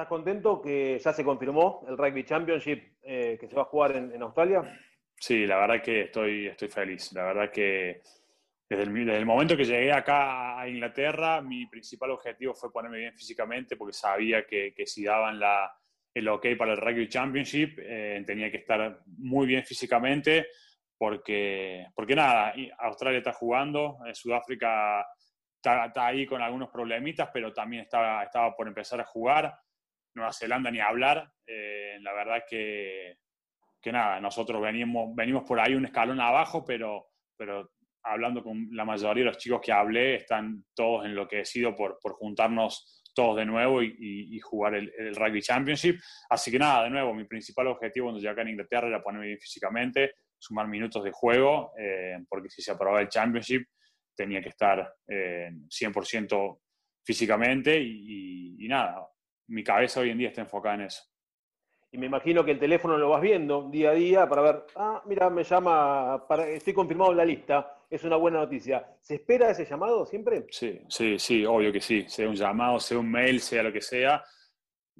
¿Estás contento que ya se confirmó el Rugby Championship eh, que se va a jugar en, Australia? Sí, la verdad que estoy, estoy feliz. La verdad que desde el, momento que llegué acá a Inglaterra, mi principal objetivo fue ponerme bien físicamente porque sabía que, que si daban la, el ok para el Rugby Championship, eh, tenía que estar muy bien físicamente porque, porque nada, Australia está jugando, eh, Sudáfrica está, ahí con algunos problemitas, pero también estaba, estaba por empezar a jugar. Nueva Zelanda ni hablar. Eh, la verdad que, que nada, nosotros venimos, venimos por ahí un escalón abajo, pero, pero hablando con la mayoría de los chicos que hablé, están todos enloquecidos por, por juntarnos todos de nuevo y, jugar el, Rugby Championship. Así que nada, de nuevo, mi principal objetivo cuando llegué acá en Inglaterra era ponerme bien físicamente, sumar minutos de juego, eh, porque si se aprobaba el Championship tenía que estar eh, 100% físicamente y, nada, mi cabeza hoy en día está enfocada en eso. Y me imagino que el teléfono lo vas viendo día a día para ver, ah, mira, me llama, para, estoy confirmado en la lista, es una buena noticia. ¿Se espera ese llamado siempre? Sí, sí, sí, obvio que sí, sea un llamado, sea un mail, sea lo que sea,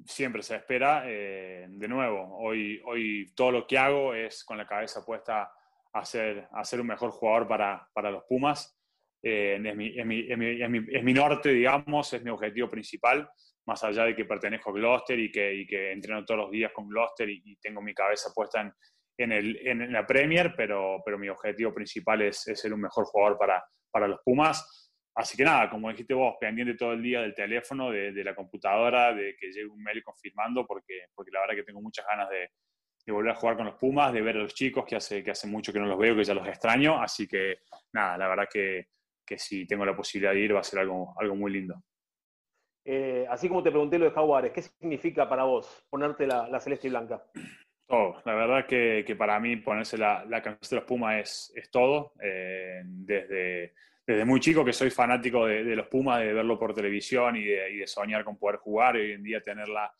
siempre se espera. Eh, de nuevo, hoy, hoy todo lo que hago es con la cabeza puesta a ser, a ser un mejor jugador para, para los Pumas. Eh, es, mi, es, mi, es, mi, es, mi, norte, digamos, es mi objetivo principal, más allá de que pertenezco a Gloucester y que, y que entreno todos los días con Gloucester y, tengo mi cabeza puesta en, en, el, en, la Premier, pero, pero mi objetivo principal es, es, ser un mejor jugador para, para los Pumas. Así que nada, como dijiste vos, pendiente todo el día del teléfono, de, de la computadora, de que llegue un mail confirmando, porque, porque la verdad que tengo muchas ganas de, de volver a jugar con los Pumas, de ver a los chicos, que hace, que hace mucho que no los veo, que ya los extraño. Así que nada, la verdad que que si tengo la posibilidad de ir va a ser algo, algo muy lindo. Eh, así como te pregunté lo de Jaguares, ¿qué significa para vos ponerte la, celeste y blanca? Todo. La verdad que, que para mí ponerse la, la, camiseta de los Pumas es, todo. Eh, desde, muy chico que soy fanático de, los Pumas, de verlo por televisión y de, de, soñar con poder jugar hoy en día tener la,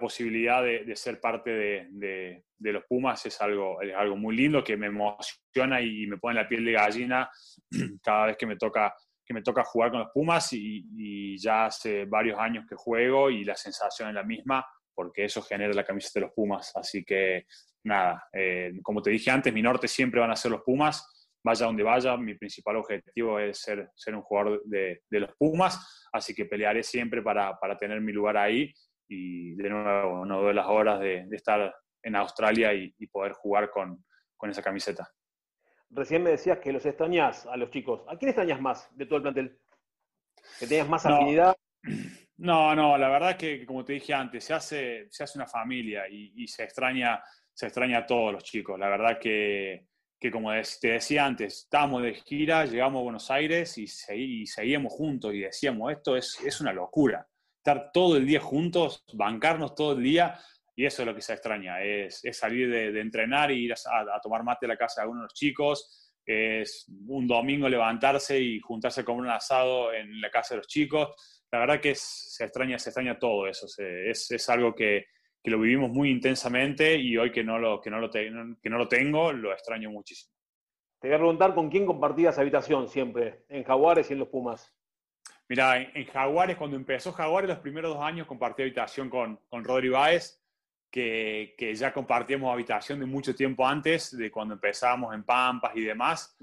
posibilidad de, ser parte de, los Pumas es algo muy lindo que me emociona y me pone la piel de gallina cada vez que me toca, que me toca jugar con los Pumas y, ya hace varios años que juego y la sensación es la misma porque eso genera la camiseta de los Pumas. Así que nada, eh, como te dije antes, mi norte siempre van a ser los Pumas. Vaya donde vaya, mi principal objetivo es ser, ser un jugador de, los Pumas, así que pelearé siempre para, para tener mi lugar ahí y de nuevo no doy las horas de, estar en Australia y, poder jugar con, con, esa camiseta. Recién me decías que los extrañas a los chicos. ¿A quién extrañas más de todo el plantel? ¿Que tengas más afinidad? No, no, la verdad que, como te dije antes, se hace, se hace una familia y, se, extraña, se extraña a todos los chicos. La verdad que, que como te decía antes, estábamos de gira, llegamos a Buenos Aires y, y seguíamos juntos y decíamos, esto es, es una locura estar todo el día juntos, bancarnos todo el día, y eso es lo que se extraña, es, salir de, entrenar y ir a, tomar mate a la casa de uno de los chicos, es un domingo levantarse y juntarse con un asado en la casa de los chicos. La verdad que se, extraña, se extraña todo eso, es, algo que, lo vivimos muy intensamente y hoy que no, lo, que, no lo que no lo tengo, lo extraño muchísimo. Te voy a preguntar con quién compartías habitación siempre, en Jaguares y en los Pumas. Mira, en, Jaguares, cuando empezó Jaguares, los primeros dos años compartí habitación con, con Rodri Báez, que, que, ya compartíamos habitación de mucho tiempo antes, de cuando empezábamos en Pampas y demás.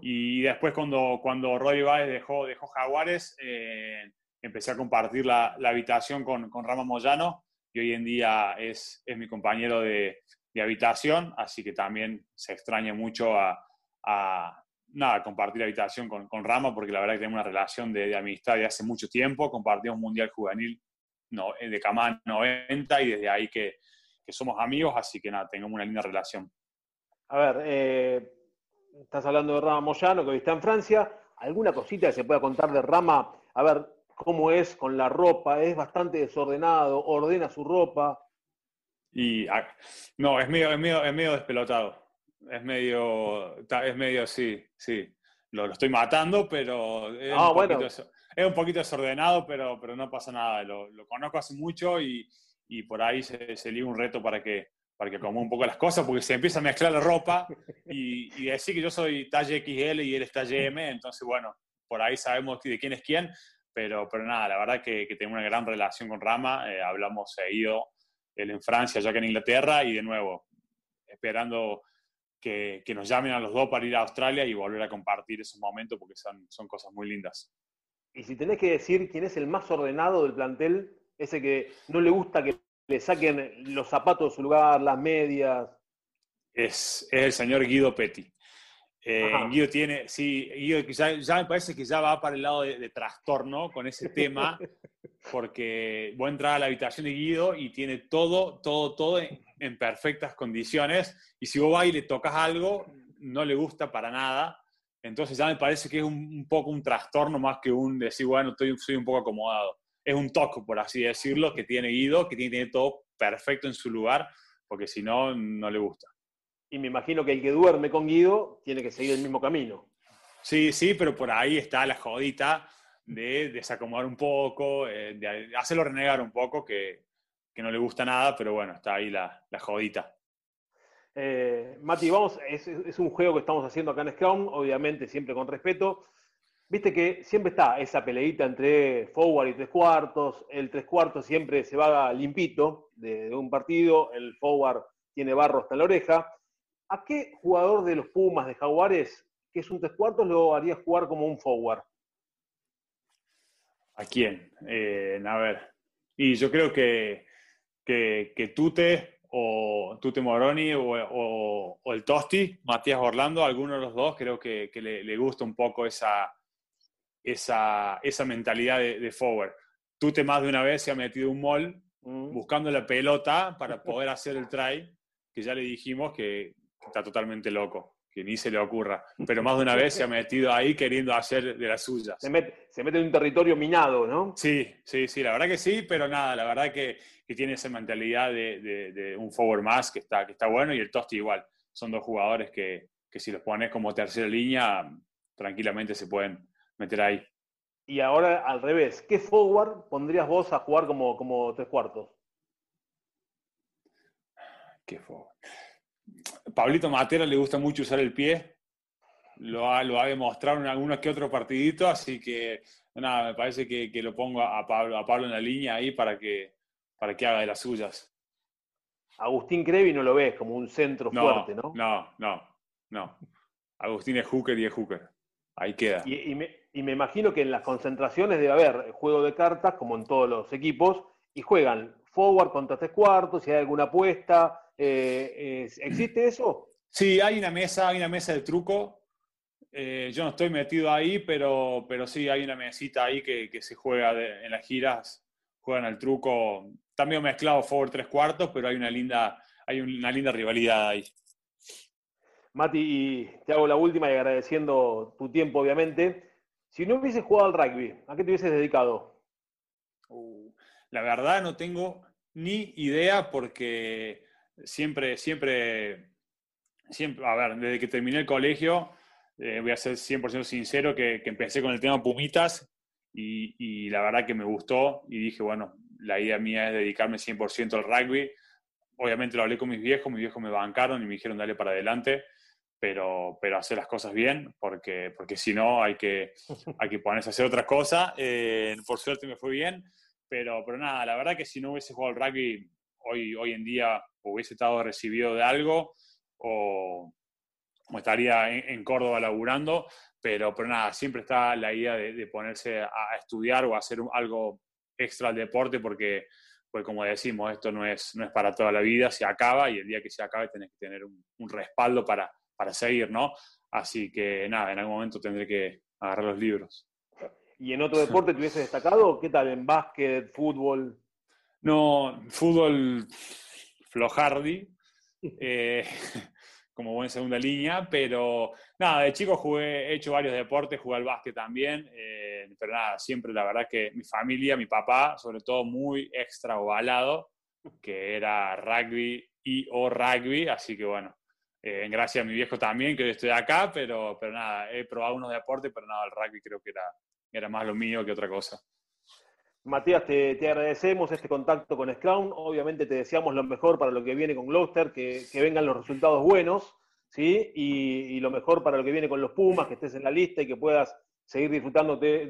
Y después, cuando, cuando Rodri Báez dejó, dejó Jaguares, eh, empecé a compartir la, la habitación con, con, Rama Moyano, y hoy en día es, es mi compañero de, de, habitación, así que también se extraña mucho a, a nada, compartir habitación con, con, Rama, porque la verdad que tenemos una relación de, amistad de hace mucho tiempo. Compartimos Mundial Juvenil no, de Camán 90 y desde ahí que, que, somos amigos, así que nada, tenemos una linda relación. A ver, eh, estás hablando de Rama Moyano, que hoy está en Francia. ¿Alguna cosita que se pueda contar de Rama? A ver, ¿cómo es con la ropa? ¿Es bastante desordenado? ¿Ordena su ropa? Y, ah, no, es medio, es medio, es medio despelotado es medio, es medio, sí, sí. Lo, estoy matando, pero es, ah, poquito, es, un poquito, desordenado, pero, pero no pasa nada. Lo, conozco hace mucho y, y por ahí se, se un reto para que, para que un poco las cosas, porque se empieza a mezclar la ropa y, y decir que yo soy talle XL y él es talle M, entonces bueno, por ahí sabemos de quién es quién, pero, pero nada, la verdad que, que tengo una gran relación con Rama, eh, hablamos seguido, él en Francia, ya que en Inglaterra, y de nuevo, esperando que, que, nos llamen a los dos para ir a Australia y volver a compartir esos momentos porque son, son cosas muy lindas. Y si tenés que decir quién es el más ordenado del plantel, ese que no le gusta que le saquen los zapatos de su lugar, las medias. Es, es el señor Guido Petti. Eh, Guido tiene, sí, Guido ya, ya, me parece que ya va para el lado de, de trastorno con ese tema, porque voy a entrar a la habitación de Guido y tiene todo, todo, todo en, en perfectas condiciones, y si vos vas y le tocas algo, no le gusta para nada, entonces ya me parece que es un, un poco un trastorno más que un decir, bueno, estoy, soy un poco acomodado. Es un toque, por así decirlo, que tiene Guido, que tiene, tiene todo perfecto en su lugar, porque si no, no le gusta. Y me imagino que el que duerme con Guido tiene que seguir el mismo camino. Sí, sí, pero por ahí está la jodita de desacomodar un poco, eh, de hacerlo renegar un poco, que, que, no le gusta nada, pero bueno, está ahí la, la jodita. Eh, Mati, vamos, es, un juego que estamos haciendo acá en Scrum, obviamente siempre con respeto. Viste que siempre está esa peleita entre forward y tres cuartos. El tres cuartos siempre se va limpito de, un partido, el forward tiene barro hasta la oreja. ¿A qué jugador de los Pumas, de Jaguares, que es un tres cuartos, lo haría jugar como un forward? ¿A quién? Eh, a ver. Y yo creo que, que, que Tute Tute Moroni o, o, o, el Tosti, Matías Orlando, alguno de los dos, creo que, que le, le, gusta un poco esa, esa, esa mentalidad de, de, forward. Tute más de una vez se ha metido un mall mm. buscando la pelota para poder hacer el try, que ya le dijimos que está totalmente loco que ni se le ocurra. Pero más de una vez se ha metido ahí queriendo hacer de las suyas. Se mete, se mete en un territorio minado, ¿no? Sí, sí, sí, la verdad que sí, pero nada, la verdad que, que tiene esa mentalidad de, de, de, un forward más que está, que está bueno y el Tosti igual. Son dos jugadores que, que si los pones como tercera línea, tranquilamente se pueden meter ahí. Y ahora al revés, ¿qué forward pondrías vos a jugar como, como tres cuartos? ¿Qué forward? Pablito Matera le gusta mucho usar el pie, lo ha, lo ha demostrado en algunos que otros partiditos, así que nada, me parece que, que, lo pongo a Pablo, a Pablo en la línea ahí para que, para que haga de las suyas. Agustín Crevi no lo ves como un centro no, fuerte, ¿no? No, no, no. Agustín es hooker y es hooker. Ahí queda. Y, y, me, y me imagino que en las concentraciones debe haber juego de cartas, como en todos los equipos, y juegan forward contra tres cuartos, si hay alguna apuesta, eh, ¿Existe eso? Sí, hay una mesa, hay una mesa de truco. Eh, yo no estoy metido ahí, pero, pero sí hay una mesita ahí que, que se juega de, en las giras, juegan al truco. También mezclado forward tres cuartos, pero hay una linda, hay una linda rivalidad ahí. Mati, y te hago la última y agradeciendo tu tiempo, obviamente. Si no hubieses jugado al rugby, ¿a qué te hubieses dedicado? Uh, la verdad no tengo ni idea porque siempre, siempre, siempre, a ver, desde que terminé el colegio, eh, voy a ser 100% sincero, que, que, empecé con el tema Pumitas y, y, la verdad que me gustó y dije, bueno, la idea mía es dedicarme 100% al rugby. Obviamente lo hablé con mis viejos, mis viejos me bancaron y me dijeron, dale para adelante, pero, pero hacer las cosas bien, porque, porque si no hay que, hay que ponerse a hacer otra cosa. Eh, por suerte me fue bien, pero, pero nada, la verdad que si no hubiese jugado al rugby, hoy, hoy en día hubiese estado recibido de algo o, o estaría en, en, Córdoba laburando, pero, pero nada, siempre está la idea de, de ponerse a, a, estudiar o a hacer algo extra al deporte porque, pues como decimos, esto no es, no es para toda la vida, se acaba y el día que se acabe tenés que tener un, un respaldo para, para seguir, ¿no? Así que nada, en algún momento tendré que agarrar los libros. ¿Y en otro deporte te hubiese destacado? ¿Qué tal? ¿En básquet, fútbol? No, fútbol flojardi, eh, como buen segunda línea, pero nada, de chico jugué, he hecho varios deportes, jugué al básquet también, eh, pero nada, siempre la verdad que mi familia, mi papá, sobre todo muy extra ovalado, que era rugby y o rugby, así que bueno, eh, gracias a mi viejo también, que estoy acá, pero, pero nada, he probado unos deportes, pero nada, el rugby creo que era, era más lo mío que otra cosa. Matías, te, te, agradecemos este contacto con Scrum. Obviamente te deseamos lo mejor para lo que viene con Gloucester, que, que vengan los resultados buenos. ¿sí? Y, lo mejor para lo que viene con los Pumas, que estés en la lista y que puedas seguir disfrutándote,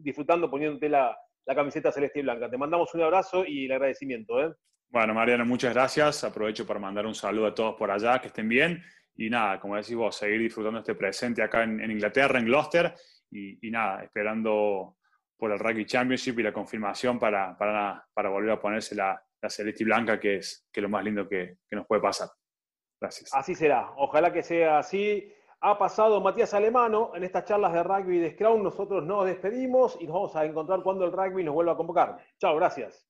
disfrutando poniéndote la, camiseta celeste y blanca. Te mandamos un abrazo y el agradecimiento. ¿eh? Bueno, Mariano, muchas gracias. Aprovecho para mandar un saludo a todos por allá, que estén bien. Y nada, como decís vos, seguir disfrutando este presente acá en, Inglaterra, en Gloucester. Y, nada, esperando por el Rugby Championship y la confirmación para, para, volver a ponerse la, celeste y blanca, que es, que lo más lindo que, que nos puede pasar. Gracias. Así será. Ojalá que sea así. Ha pasado Matías Alemano en estas charlas de rugby de Scrum. Nosotros nos despedimos y nos vamos a encontrar cuando el rugby nos vuelva a convocar. Chao, gracias.